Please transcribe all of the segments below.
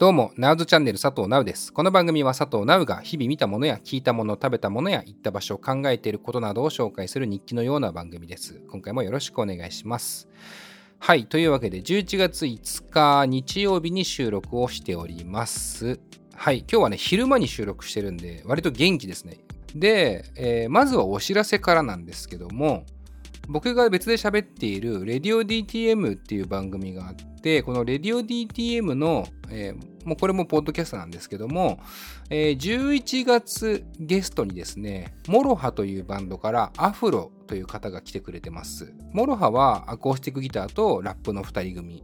どうも、ナウズチャンネル佐藤ナウです。この番組は佐藤ナウが日々見たものや聞いたもの、食べたものや行った場所を考えていることなどを紹介する日記のような番組です。今回もよろしくお願いします。はい、というわけで11月5日日曜日に収録をしております。はい、今日はね、昼間に収録してるんで、割と元気ですね。で、えー、まずはお知らせからなんですけども、僕が別で喋っている RadioDTM っていう番組があって、この RadioDTM の、えー、もうこれもポッドキャストなんですけども、えー、11月ゲストにですね、モロハというバンドからアフロという方が来てくれてます。モロハはアコースティックギターとラップの2人組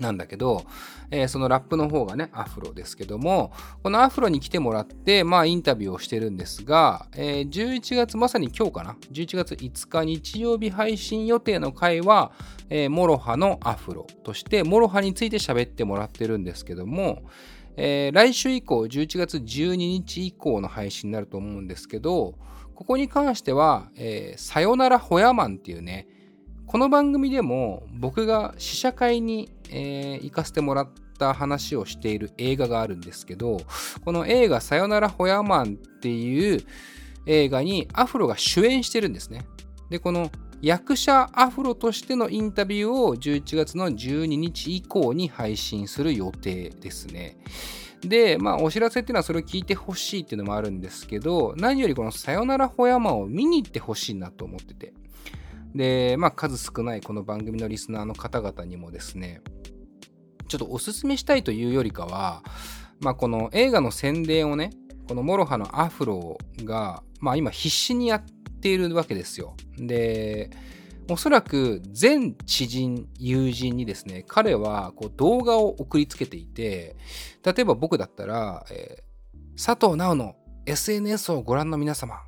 なんだけど、えー、そのラップの方がね、アフロですけども、このアフロに来てもらって、まあインタビューをしてるんですが、えー、11月、まさに今日かな、11月5日日曜日配信予定の回は、えー、モロハのアフロとして、モロハについて喋ってもらってるんですけども、えー、来週以降、11月12日以降の配信になると思うんですけど、ここに関しては、えー、さよならほやマンっていうね、この番組でも僕が試写会に、えー、行かせてもらった話をしている映画があるんですけど、この映画さよならほやマンっていう映画にアフロが主演してるんですね。で、この役者アフロとしてのインタビューを11月の12日以降に配信する予定ですね。で、まあ、お知らせっていうのはそれを聞いてほしいっていうのもあるんですけど、何よりこのさよならホヤマンを見に行ってほしいなと思ってて。で、まあ、数少ないこの番組のリスナーの方々にもですね、ちょっとおすすめしたいというよりかは、まあ、この映画の宣伝をね、このモロハのアフロが、まあ、今必死にやっているわけですよ。で、おそらく全知人、友人にですね、彼はこう動画を送りつけていて、例えば僕だったら、えー、佐藤直の SNS をご覧の皆様、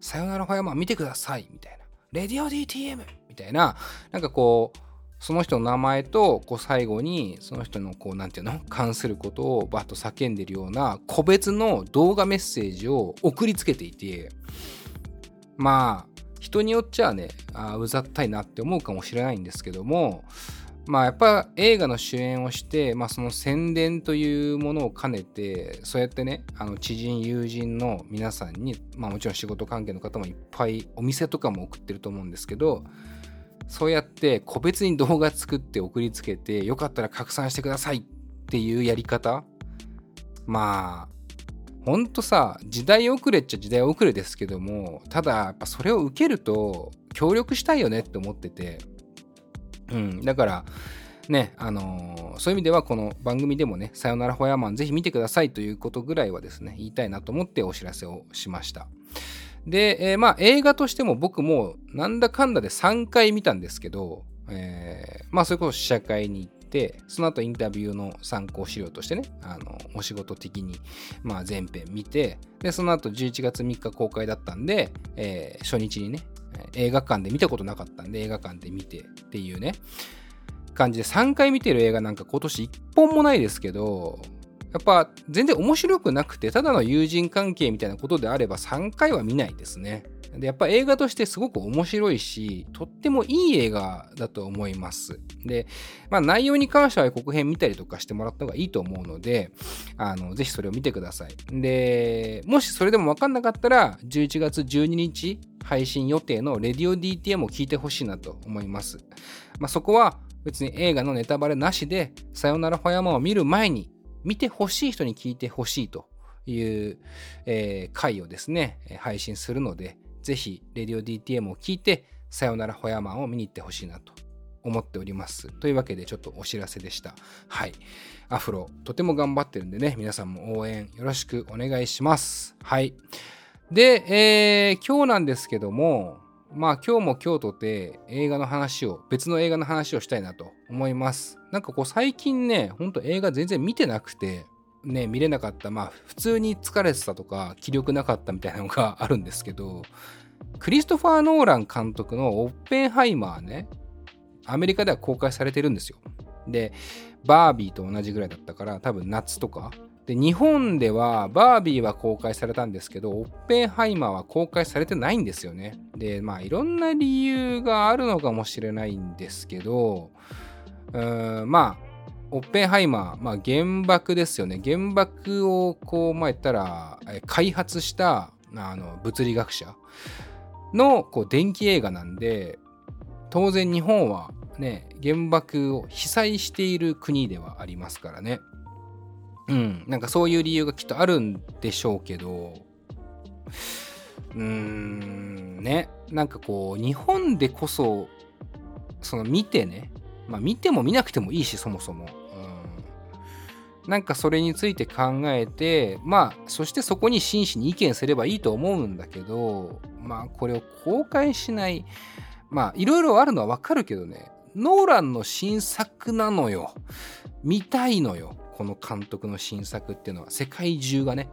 さよならファイアマン見てください、みたいな。 Radio DTM! みたいな、なんかこう、その人の名前と、こう最後に、その人の、こう、何ていうの？関することをバッと叫んでるような、個別の動画メッセージを送りつけていて、まあ、人によっちゃね、あうざったいなって思うかもしれないんですけども、まあやっぱ映画の主演をして、まあその宣伝というものを兼ねて、そうやってね、あの知人、友人の皆さんに、まあもちろん仕事関係の方もいっぱいお店とかも送ってると思うんですけど、そうやって個別に動画作って送りつけて、よかったら拡散してくださいっていうやり方まあ、ほんとさ、時代遅れっちゃ時代遅れですけども、ただやっぱそれを受けると協力したいよねって思ってて、うん、だから、ね、あのー、そういう意味ではこの番組でもね、さよならホヤマンぜひ見てくださいということぐらいはですね、言いたいなと思ってお知らせをしました。で、えー、まあ映画としても僕もなんだかんだで3回見たんですけど、えー、まあそれこそ試写会に行って、その後インタビューの参考資料としてね、あの、お仕事的に、まあ全編見て、で、その後11月3日公開だったんで、えー、初日にね、映画館で見たことなかったんで映画館で見てっていうね。感じで3回見てる映画なんか今年1本もないですけどやっぱ全然面白くなくてただの友人関係みたいなことであれば3回は見ないですね。でやっぱ映画としてすごく面白いしとってもいい映画だと思いますで、まあ、内容に関しては予告編見たりとかしてもらった方がいいと思うのであのぜひそれを見てくださいでもしそれでも分かんなかったら11月12日配信予定のレディオ DTM を聞いてほしいなと思います。まあ、そこは別に映画のネタバレなしで、さよならホヤマを見る前に、見てほしい人に聞いてほしいという、えー、回をですね、配信するので、ぜひ、レディオ DTM を聞いて、さよならホヤマンを見に行ってほしいなと思っております。というわけで、ちょっとお知らせでした。はい。アフロ、とても頑張ってるんでね、皆さんも応援よろしくお願いします。はい。で、えー、今日なんですけども、まあ今日も今日とて映画の話を、別の映画の話をしたいなと思います。なんかこう最近ね、ほんと映画全然見てなくて、ね、見れなかった、まあ普通に疲れてたとか気力なかったみたいなのがあるんですけど、クリストファー・ノーラン監督のオッペンハイマーね、アメリカでは公開されてるんですよ。で、バービーと同じぐらいだったから多分夏とかで、日本ではバービーは公開されたんですけど、オッペンハイマーは公開されてないんですよね。で、まあいろんな理由があるのかもしれないんですけど、うーんまあ、オッペンハイマー、まあ、原爆ですよね。原爆をこう、まあ、言ったら、開発したあの物理学者のこう電気映画なんで、当然日本はね、原爆を被災している国ではありますからね。うん、なんかそういう理由がきっとあるんでしょうけど、うーん、ね、なんかこう、日本でこそ、その見てね、まあ見ても見なくてもいいし、そもそも。なんかそれについて考えて、まあ、そしてそこに真摯に意見すればいいと思うんだけど、まあ、これを公開しない、まあ、いろいろあるのはわかるけどね、ノーランの新作なのよ。見たいのよ。この監督の新作っていうのは。世界中がね。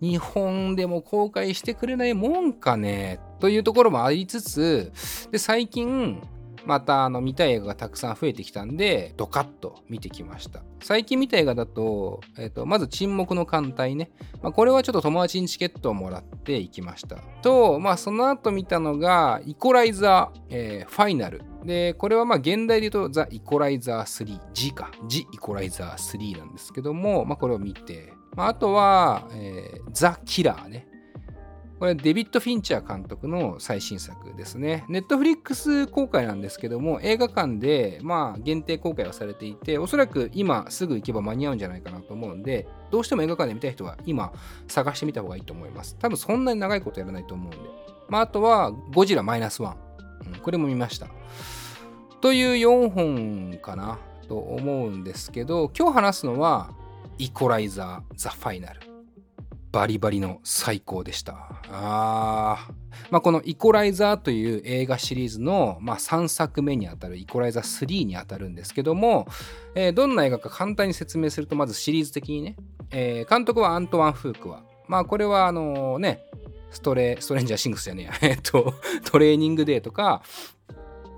日本でも公開してくれないもんかねというところもありつつ、で、最近、またあの見たい映画がたくさん増えてきたんで、ドカッと見てきました。最近見た映画だと、えっ、ー、と、まず沈黙の艦隊ね。まあ、これはちょっと友達にチケットをもらって行きました。と、まあその後見たのが、イコライザー、えー、ファイナル。で、これはまあ現代で言うと、ザ・イコライザー3、G か。G イコライザー3なんですけども、まあこれを見て、まあ、あとは、えー、ザ・キラーね。これデビッド・フィンチャー監督の最新作ですね。ネットフリックス公開なんですけども、映画館でまあ限定公開はされていて、おそらく今すぐ行けば間に合うんじゃないかなと思うんで、どうしても映画館で見たい人は今探してみた方がいいと思います。多分そんなに長いことやらないと思うんで。まあ、あとはゴジラマイナスワン。これも見ました。という4本かなと思うんですけど、今日話すのはイコライザー・ザ・ファイナル。バリバリの最高でした。あまあ、このイコライザーという映画シリーズの、まあ、3作目にあたるイコライザー3にあたるんですけども、えー、どんな映画か簡単に説明すると、まずシリーズ的にね、えー、監督はアントワン・フークは、まあこれはあのね、ストレ、ストレンジャーシングスじゃねえや、えっと、トレーニングデーとか、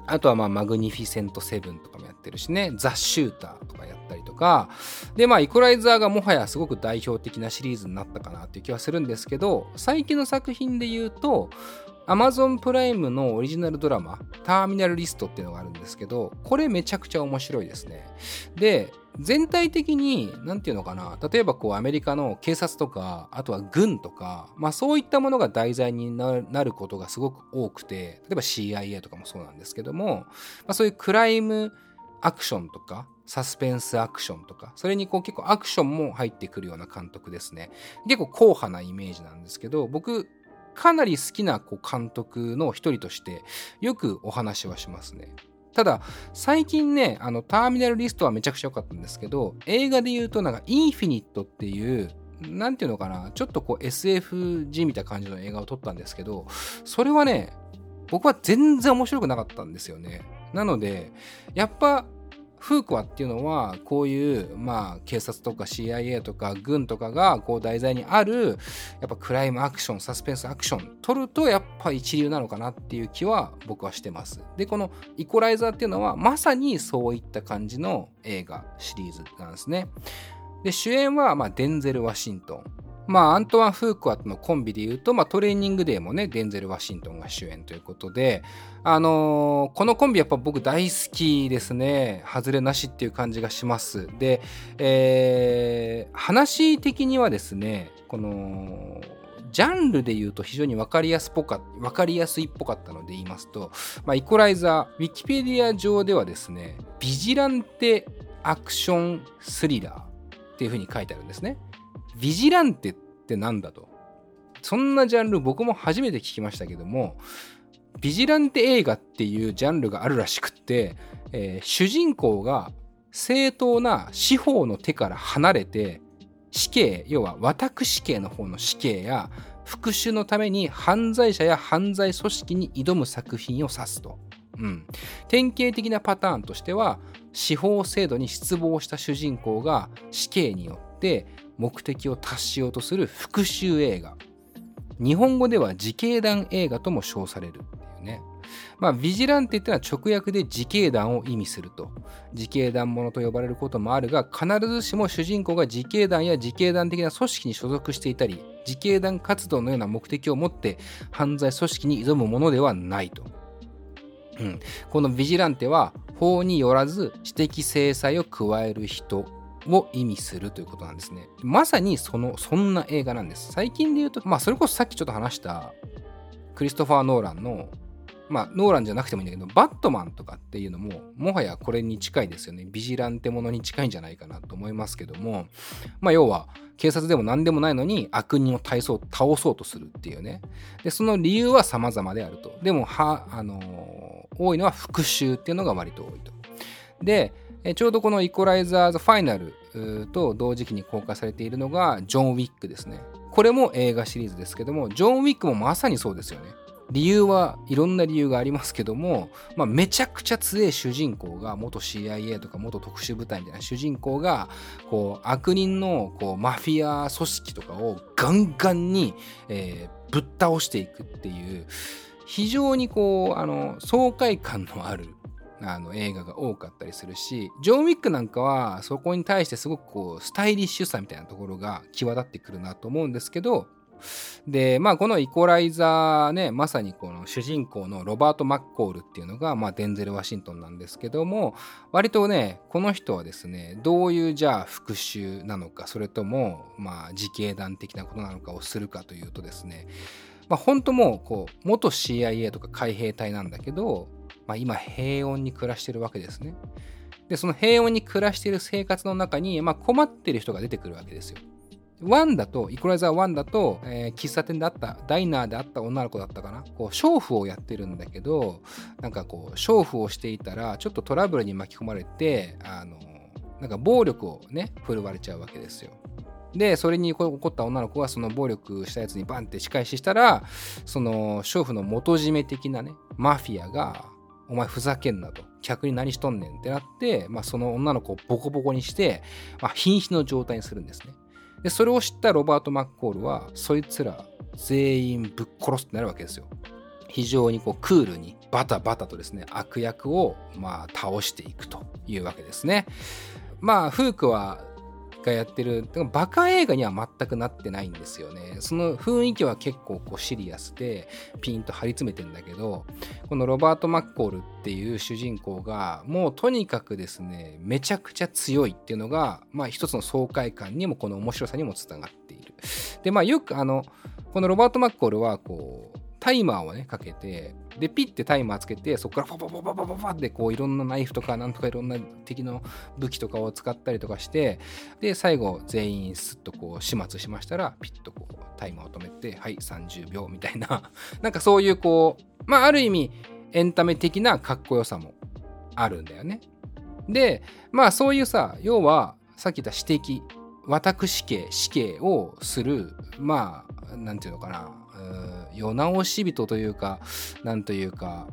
あとはまあマグニフィセントセブンとかもやってるしね、ザ・シューター。ったりとか、でまあイコライザーがもはやすごく代表的なシリーズになったかなっていう気はするんですけど、最近の作品で言うと、Amazon プライムのオリジナルドラマ、ターミナルリストっていうのがあるんですけど、これめちゃくちゃ面白いですね。で、全体的に、なんていうのかな、例えばこうアメリカの警察とか、あとは軍とか、まあそういったものが題材になることがすごく多くて、例えば CIA とかもそうなんですけども、まあそういうクライムアクションとか、サスペンスアクションとか、それにこう結構アクションも入ってくるような監督ですね。結構硬派なイメージなんですけど、僕、かなり好きなこう監督の一人としてよくお話はしますね。ただ、最近ね、あの、ターミナルリストはめちゃくちゃ良かったんですけど、映画で言うとなんか、インフィニットっていう、なんていうのかな、ちょっとこう SFG みたいな感じの映画を撮ったんですけど、それはね、僕は全然面白くなかったんですよね。なので、やっぱフークワっていうのはこういうまあ警察とか CIA とか軍とかがこう題材にあるやっぱクライムアクションサスペンスアクション取るとやっぱ一流なのかなっていう気は僕はしてます。でこのイコライザーっていうのはまさにそういった感じの映画シリーズなんですね。で主演はまあデンゼル・ワシントンまあ、アントワン・フークワとのコンビで言うと、まあ、トレーニングデーもね、デンゼル・ワシントンが主演ということで、あのー、このコンビやっぱ僕大好きですね。外れなしっていう感じがします。で、えー、話的にはですね、この、ジャンルで言うと非常に分かりやすっぽか分かりやすいっぽかったので言いますと、まあ、イコライザー、ウィキペディア上ではですね、ビジランテアクションスリラーっていうふうに書いてあるんですね。ビジランテってなんだと。そんなジャンル僕も初めて聞きましたけども、ビジランテ映画っていうジャンルがあるらしくって、えー、主人公が正当な司法の手から離れて、死刑、要は私刑の方の死刑や復讐のために犯罪者や犯罪組織に挑む作品を指すと。うん。典型的なパターンとしては、司法制度に失望した主人公が死刑によって目的を達しようとする復讐映画。日本語では自警団映画とも称されるっていうね。まあ、ビジランテってのは直訳で自警団を意味すると。自警団ものと呼ばれることもあるが、必ずしも主人公が自警団や自警団的な組織に所属していたり、自警団活動のような目的を持って犯罪組織に挑むものではないと。うん、このビジランテは法によらず私的制裁を加える人を意味するということなんですね。まさにその、そんな映画なんです。最近で言うと、まあそれこそさっきちょっと話したクリストファー・ノーランのまあ、ノーランじゃなくてもいいんだけど、バットマンとかっていうのも、もはやこれに近いですよね。ビジランテものに近いんじゃないかなと思いますけども、まあ、要は、警察でも何でもないのに悪人を倒そう倒そうとするっていうね。で、その理由は様々であると。でも、は、あのー、多いのは復讐っていうのが割と多いと。で、えちょうどこのイコライザーズファイナルと同時期に公開されているのがジョン・ウィックですね。これも映画シリーズですけども、ジョン・ウィックもまさにそうですよね。理由はいろんな理由がありますけども、まあ、めちゃくちゃ強い主人公が元 CIA とか元特殊部隊みたいな主人公がこう悪人のこうマフィア組織とかをガンガンに、えー、ぶっ倒していくっていう非常にこうあの爽快感のあるあの映画が多かったりするしジョン・ウィックなんかはそこに対してすごくこうスタイリッシュさみたいなところが際立ってくるなと思うんですけどで、まあ、このイコライザーね、まさにこの主人公のロバート・マッコールっていうのが、まあ、デンゼル・ワシントンなんですけども、割とね、この人はですね、どういうじゃあ復讐なのか、それとも、まあ、自警団的なことなのかをするかというとですね、まあ、本当もう、こう、元 CIA とか海兵隊なんだけど、まあ、今平穏に暮らしてるわけですね。で、その平穏に暮らしている生活の中に、まあ、困ってる人が出てくるわけですよ。1だと、イコライザー1だと、えー、喫茶店であった、ダイナーであった女の子だったかな。こう、娼婦をやってるんだけど、なんかこう、娼婦をしていたら、ちょっとトラブルに巻き込まれて、あの、なんか暴力をね、振るわれちゃうわけですよ。で、それに起こった女の子がその暴力したやつにバンって仕返ししたら、その娼婦の元締め的なね、マフィアが、お前ふざけんなと。客に何しとんねんってなって、まあ、その女の子をボコボコにして、まあ、瀕死の状態にするんですね。で、それを知ったロバート・マッコールは、そいつら全員ぶっ殺すってなるわけですよ。非常にこうクールにバタバタとですね、悪役をまあ倒していくというわけですね。まあ、フークはがやってる、バカ映画には全くなってないんですよね。その雰囲気は結構こうシリアスでピンと張り詰めてんだけど、このロバート・マッコールっていう主人公がもうとにかくですね、めちゃくちゃ強いっていうのが、まあ一つの爽快感にもこの面白さにもつながっている。で、まあよくあの、このロバート・マッコールはこう、タイマーをね、かけて、で、ピッてタイマーつけて、そこからパパパパパパパってこういろんなナイフとかなんとかいろんな敵の武器とかを使ったりとかして、で、最後全員スッとこう始末しましたら、ピッとこうタイマーを止めて、はい、30秒みたいな、なんかそういうこう、まあある意味エンタメ的なかっこよさもあるんだよね。で、まあそういうさ、要はさっき言った指摘、私刑、死刑をする、まあ、なんていうのかな、世直し人というか、なんというか、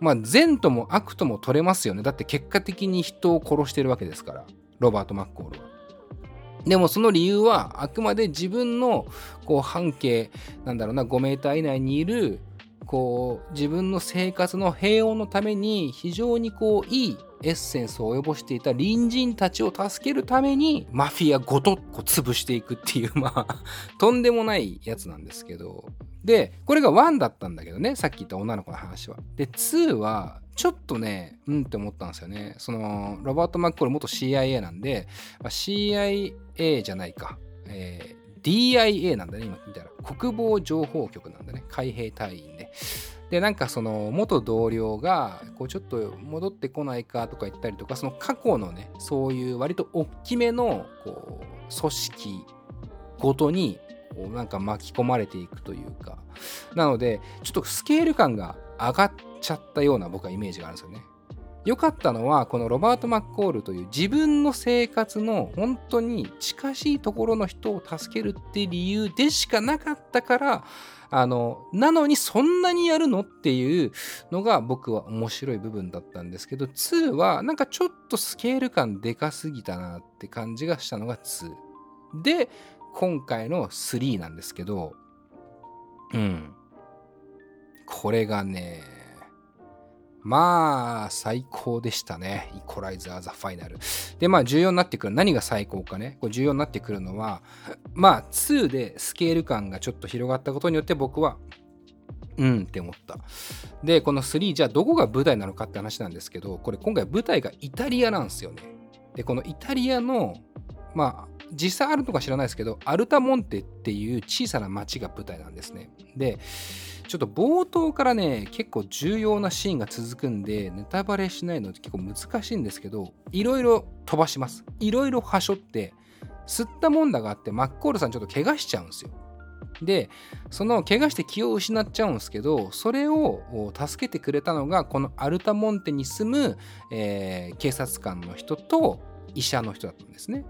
まあ善とも悪とも取れますよね。だって結果的に人を殺してるわけですから、ロバート・マッコールは。でもその理由はあくまで自分のこう半径なんだろうな5メーター以内にいるこう自分の生活の平穏のために非常にこういいエッセンスを及ぼしていた隣人たちを助けるためにマフィアごとこう潰していくっていうまあとんでもないやつなんですけどで、これが1だったんだけどね、さっき言った女の子の話は。で、2は、ちょっとね、うんって思ったんですよね。その、ロバート・マッコール元 CIA なんで、まあ、CIA じゃないか。え、DIA なんだね、今見たら。国防情報局なんだね。海兵隊員で。で、なんかその元同僚が、こうちょっと戻ってこないかとか言ったりとか、その過去のね、そういう割と大きめの、こう、組織ごとにこうなんか巻き込まれていくというかなのでちょっとスケール感が上がっちゃったような僕はイメージがあるんですよね良かったのはこのロバート・マッコールという自分の生活の本当に近しいところの人を助けるって理由でしかなかったからあのなのにそんなにやるのっていうのが僕は面白い部分だったんですけど2はなんかちょっとスケール感でかすぎたなって感じがしたのが2で今回の3なんですけど、うん。これがね、まあ、最高でしたね。イコライザー・ザ・ファイナル。で、まあ、重要になってくる。何が最高かね。これ重要になってくるのは、まあ、2でスケール感がちょっと広がったことによって僕は、うんって思った。で、この3、じゃあどこが舞台なのかって話なんですけど、これ今回舞台がイタリアなんですよね。で、このイタリアの、まあ、実際あるのか知らないですけど、アルタモンテっていう小さな町が舞台なんですね。で、ちょっと冒頭からね、結構重要なシーンが続くんで、ネタバレしないのって結構難しいんですけど、いろいろ飛ばします。いろいろはしょって、吸ったもんだがあって、マッコールさんちょっと怪我しちゃうんですよ。で、その怪我して気を失っちゃうんですけど、それを助けてくれたのが、このアルタモンテに住む、えー、警察官の人と医者の人だったんですね。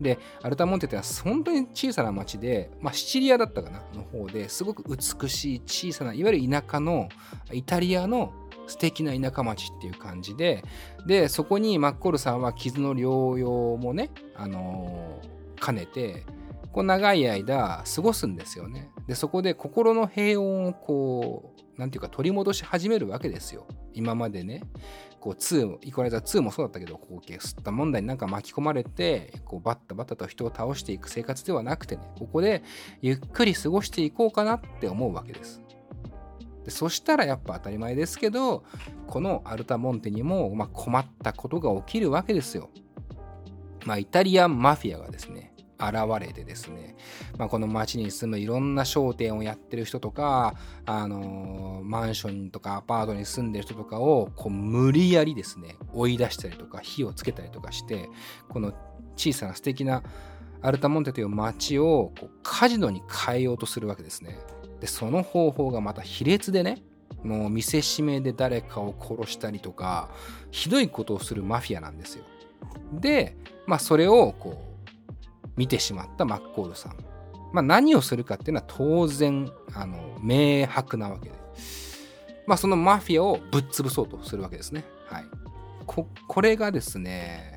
で、アルタモンテってのは本当に小さな町で、まあ、シチリアだったかなの方ですごく美しい小さな、いわゆる田舎のイタリアの素敵な田舎町っていう感じで、で、そこにマッコールさんは傷の療養もね、あのー、兼ねて、こう長い間過ごすんですよね。で、そこで心の平穏をこう、なんていうか取り戻し始めるわけですよ。今までね、こう2、イコライザー2もそうだったけど、こう、吸った問題になんか巻き込まれて、こう、バッタバッタと人を倒していく生活ではなくてね、ここでゆっくり過ごしていこうかなって思うわけです。でそしたらやっぱ当たり前ですけど、このアルタモンテにも、ま、困ったことが起きるわけですよ。まあ、イタリアンマフィアがですね、現れてですね、まあ、この町に住むいろんな商店をやってる人とか、あのー、マンションとかアパートに住んでる人とかをこう無理やりですね追い出したりとか火をつけたりとかしてこの小さな素敵なアルタモンテという町をこうカジノに変えようとするわけですね。でその方法がまた卑劣でねもう見せしめで誰かを殺したりとかひどいことをするマフィアなんですよ。でまあそれをこう見てしまったマッコールさん。まあ、何をするかっていうのは当然、あの、明白なわけで。まあ、そのマフィアをぶっ潰そうとするわけですね。はい。こ、これがですね、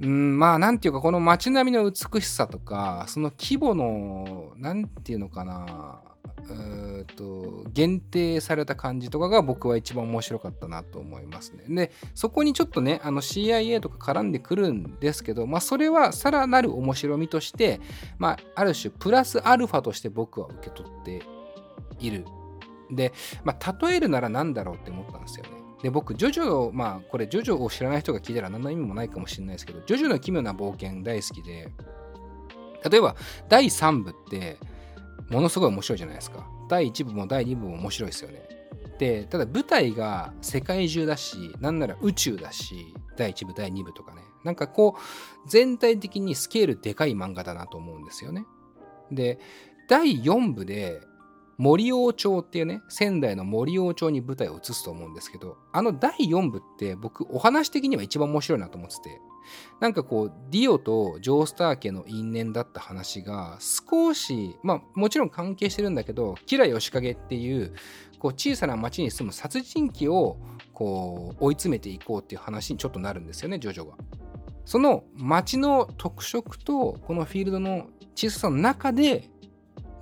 うん、まあ、なんていうか、この街並みの美しさとか、その規模の、なんていうのかな、うと限定された感じとかが僕は一番面白かったなと思いますね。で、そこにちょっとね、あの CIA とか絡んでくるんですけど、まあそれはさらなる面白みとして、まあある種プラスアルファとして僕は受け取っている。で、まあ例えるなら何だろうって思ったんですよね。で、僕、ジョジョ、まあこれジョジョを知らない人が聞いたら何の意味もないかもしれないですけど、ジョジョの奇妙な冒険大好きで、例えば第3部って、ものすごい面白いじゃないですか。第1部も第2部も面白いですよね。で、ただ舞台が世界中だし、なんなら宇宙だし、第1部、第2部とかね。なんかこう、全体的にスケールでかい漫画だなと思うんですよね。で、第4部で、森王町っていうね、仙台の森王町に舞台を移すと思うんですけど、あの第4部って僕、お話的には一番面白いなと思ってて、なんかこう、ディオとジョースター家の因縁だった話が少し、まあもちろん関係してるんだけど、キラヨシカゲっていう、こう小さな町に住む殺人鬼をこう追い詰めていこうっていう話にちょっとなるんですよね、ジョジョが。その町の特色とこのフィールドの小ささの中で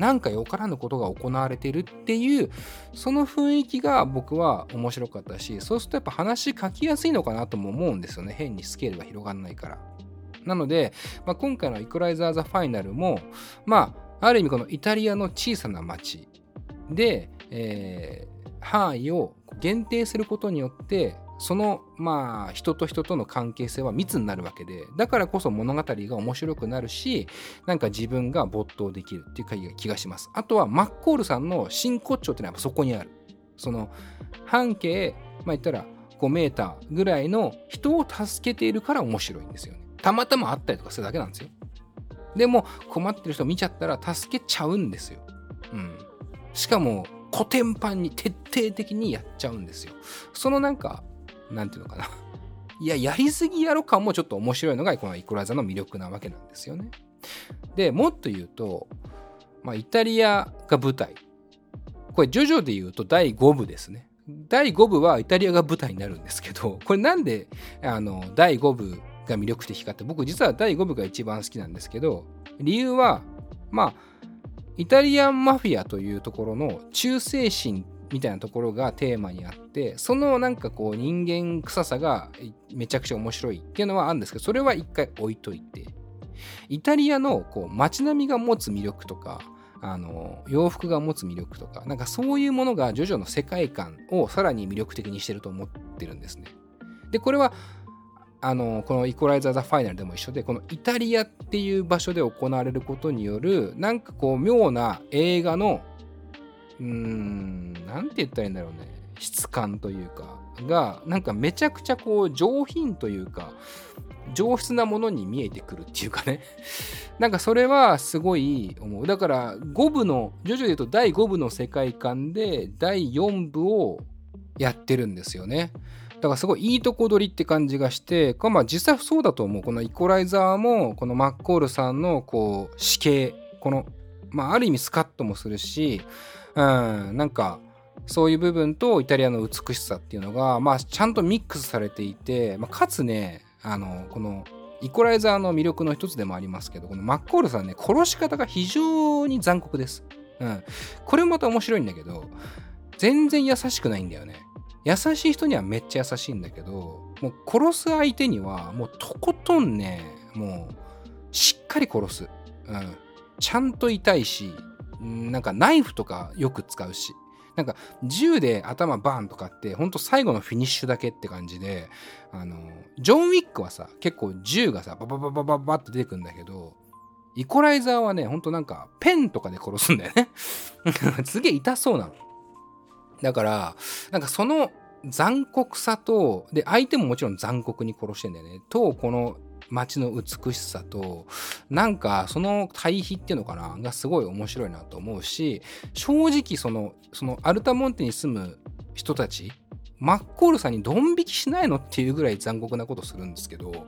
なんかよからぬことが行われてるっていう、その雰囲気が僕は面白かったし、そうするとやっぱ話書きやすいのかなとも思うんですよね。変にスケールが広がらないから。なので、まあ、今回のイコライザー・ザ・ファイナルも、まあ、ある意味このイタリアの小さな町で、えー、範囲を限定することによって、そのまあ人と人との関係性は密になるわけでだからこそ物語が面白くなるしなんか自分が没頭できるっていう気がします。あとはマッコールさんの真骨頂っていうのはそこにある。その半径まあ言ったら5メーターぐらいの人を助けているから面白いんですよね。たまたまあったりとかするだけなんですよ。でも困ってる人見ちゃったら助けちゃうんですよ。うん。しかも古典版に徹底的にやっちゃうんですよ。そのなんかなんていうのかな。いや、やりすぎやろ感もちょっと面白いのが、このイコラザの魅力なわけなんですよね。で、もっと言うと、まあ、イタリアが舞台。これ、ジョジョで言うと第5部ですね。第5部はイタリアが舞台になるんですけど、これなんで、あの、第5部が魅力的かって、僕実は第5部が一番好きなんですけど、理由は、まあ、イタリアンマフィアというところの忠誠心みたいなところがテーマにあってそのなんかこう人間臭さがめちゃくちゃ面白いっていうのはあるんですけどそれは一回置いといてイタリアのこう街並みが持つ魅力とかあの洋服が持つ魅力とかなんかそういうものがジョジョの世界観をさらに魅力的にしてると思ってるんですね。でこれはあのこのイコライザー・ザ・ファイナルでも一緒でこのイタリアっていう場所で行われることによるなんかこう妙な映画のうーんなんて言ったらいいんだろうね。質感というかがなんかめちゃくちゃこう上品というか上質なものに見えてくるっていうかね。なんかそれはすごい思う。だから5部の徐々に言うと第5部の世界観で第4部をやってるんですよね。だからすごいいいとこ取りって感じがして、まあ実際そうだと思う。このイコライザーも、このマッコールさんのこう死刑、この、まあある意味スカッともするし、うん、なんか、そういう部分とイタリアの美しさっていうのが、まあちゃんとミックスされていて、まあ、かつね、あの、このイコライザーの魅力の一つでもありますけど、このマッコールさんね、殺し方が非常に残酷です。うん。これもまた面白いんだけど、全然優しくないんだよね。優しい人にはめっちゃ優しいんだけど、もう殺す相手にはもうとことんね、もうしっかり殺す。うん。ちゃんと痛いし、なんかナイフとかよく使うし、なんか銃で頭バーンとかってほんと最後のフィニッシュだけって感じで、あの、ジョン・ウィックはさ、結構銃がさ、バババババババって出てくんだけど、イコライザーはね、ほんとなんかペンとかで殺すんだよね。すげえ痛そうなの。だから、なんかその残酷さと、で、相手ももちろん残酷に殺してんだよね。と、この街の美しさと、なんかその対比っていうのかな、がすごい面白いなと思うし、正直その、そのアルタモンテに住む人たち、マッコールさんにドン引きしないのっていうぐらい残酷なことするんですけど、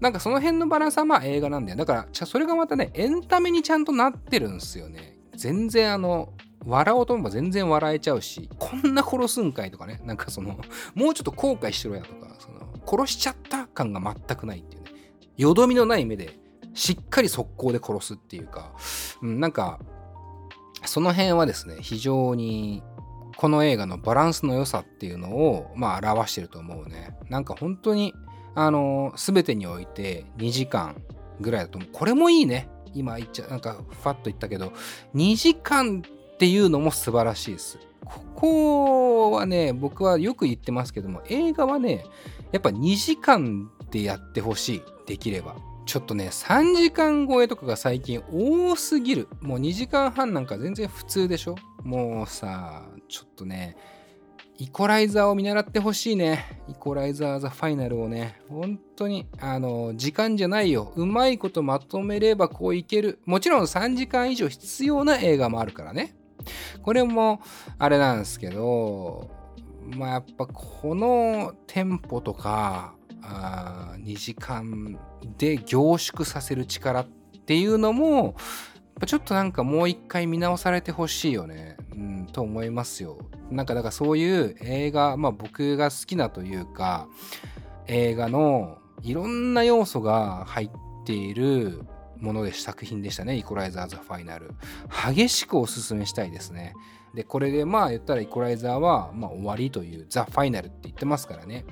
なんかその辺のバランスはまあ映画なんだよ。だから、それがまたね、エンタメにちゃんとなってるんですよね。全然あの、笑おうと思えば全然笑えちゃうし、こんな殺すんかいとかね、なんかその、もうちょっと後悔しろやとか、その、殺しちゃった感が全くないっていう、よどみのない目で、しっかり速攻で殺すっていうか、うん、なんか、その辺はですね、非常に、この映画のバランスの良さっていうのを、まあ、表してると思うね。なんか本当に、あの、すべてにおいて2時間ぐらいだと思う。これもいいね。今言っちゃ、なんか、ファッと言ったけど、2時間っていうのも素晴らしいです。ここはね、僕はよく言ってますけども、映画はね、やっぱ2時間でやってほしい。できれば。ちょっとね、3時間超えとかが最近多すぎる。もう2時間半なんか全然普通でしょもうさ、ちょっとね、イコライザーを見習ってほしいね。イコライザー・ザ・ファイナルをね。本当に、あの、時間じゃないよ。うまいことまとめればこういける。もちろん3時間以上必要な映画もあるからね。これもあれなんですけど、まあやっぱこのテンポとか、あ2時間で凝縮させる力っていうのも、ちょっとなんかもう一回見直されてほしいよね、うん、と思いますよ。なんかだからそういう映画、まあ僕が好きなというか、映画のいろんな要素が入っているもので作品でしたね。イコライザー・ザ・ファイナル。激しくおすすめしたいですね。で、これでまあ言ったらイコライザーはまあ終わりというザ・ファイナルって言ってますからね。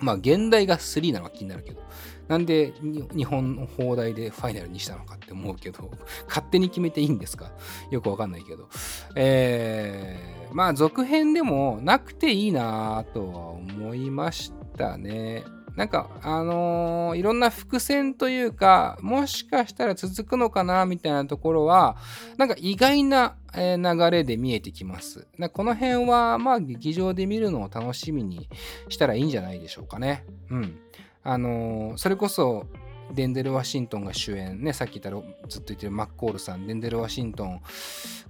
まあ現代が3なのは気になるけど。なんで日本の放題でファイナルにしたのかって思うけど、勝手に決めていいんですか？よくわかんないけど。えー、まあ続編でもなくていいなとは思いましたね。なんか、あのー、いろんな伏線というか、もしかしたら続くのかな、みたいなところは、なんか意外な、流れで見えてきます。この辺は、まあ、劇場で見るのを楽しみにしたらいいんじゃないでしょうかね。うん。あのー、それこそ、デンデル・ワシントンが主演ね、さっき言ったらずっと言ってるマッコールさん、デンデル・ワシントン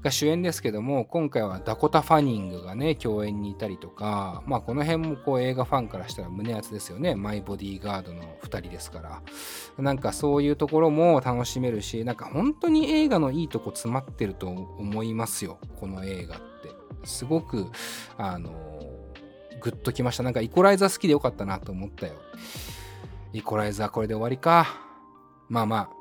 が主演ですけども、今回はダコタ・ファニングがね、共演にいたりとか、まあこの辺もこう映画ファンからしたら胸熱ですよね。マイ・ボディーガードの2人ですから。なんかそういうところも楽しめるし、なんか本当に映画のいいとこ詰まってると思いますよ。この映画って。すごく、あの、グッときました。なんかイコライザー好きでよかったなと思ったよ。イコライザーこれで終わりか。まあまあ。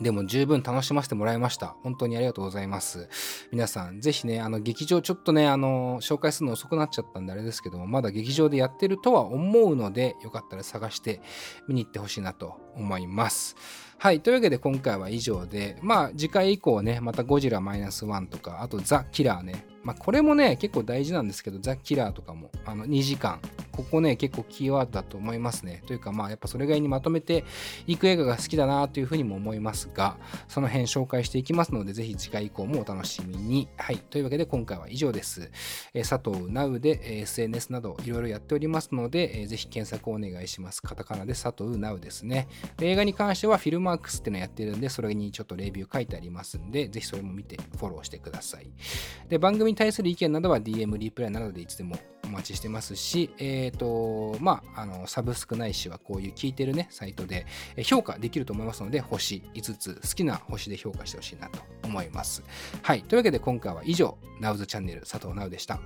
でも十分楽しませてもらいました。本当にありがとうございます。皆さん、ぜひね、あの、劇場ちょっとね、あの、紹介するの遅くなっちゃったんであれですけども、まだ劇場でやってるとは思うので、よかったら探して見に行ってほしいなと思います。はい。というわけで今回は以上で、まあ次回以降ね、またゴジラマイナスワンとか、あとザ・キラーね。まあこれもね、結構大事なんですけど、ザ・キラーとかも、あの2時間、ここね、結構キーワードだと思いますね。というか、まあ、やっぱそれぐらいにまとめていく映画が好きだなというふうにも思いますが、その辺紹介していきますので、ぜひ次回以降もお楽しみに。はい。というわけで、今回は以上です。えー、佐藤ナウで、え、SNS などいろいろやっておりますので、えー、ぜひ検索をお願いします。カタカナで佐藤ナウですね。映画に関してはフィルマークスっていうのをやってるんで、それにちょっとレビュー書いてありますんで、ぜひそれも見てフォローしてください。で、番組に対する意見などは DM、リプライなどでいつでもお待ちしてますし、えっ、ー、と、まあ、あの、サブスクないしはこういう聞いてるね、サイトで評価できると思いますので、星5つ、好きな星で評価してほしいなと思います。はい。というわけで今回は以上、ナウズチャンネル佐藤ナウでした。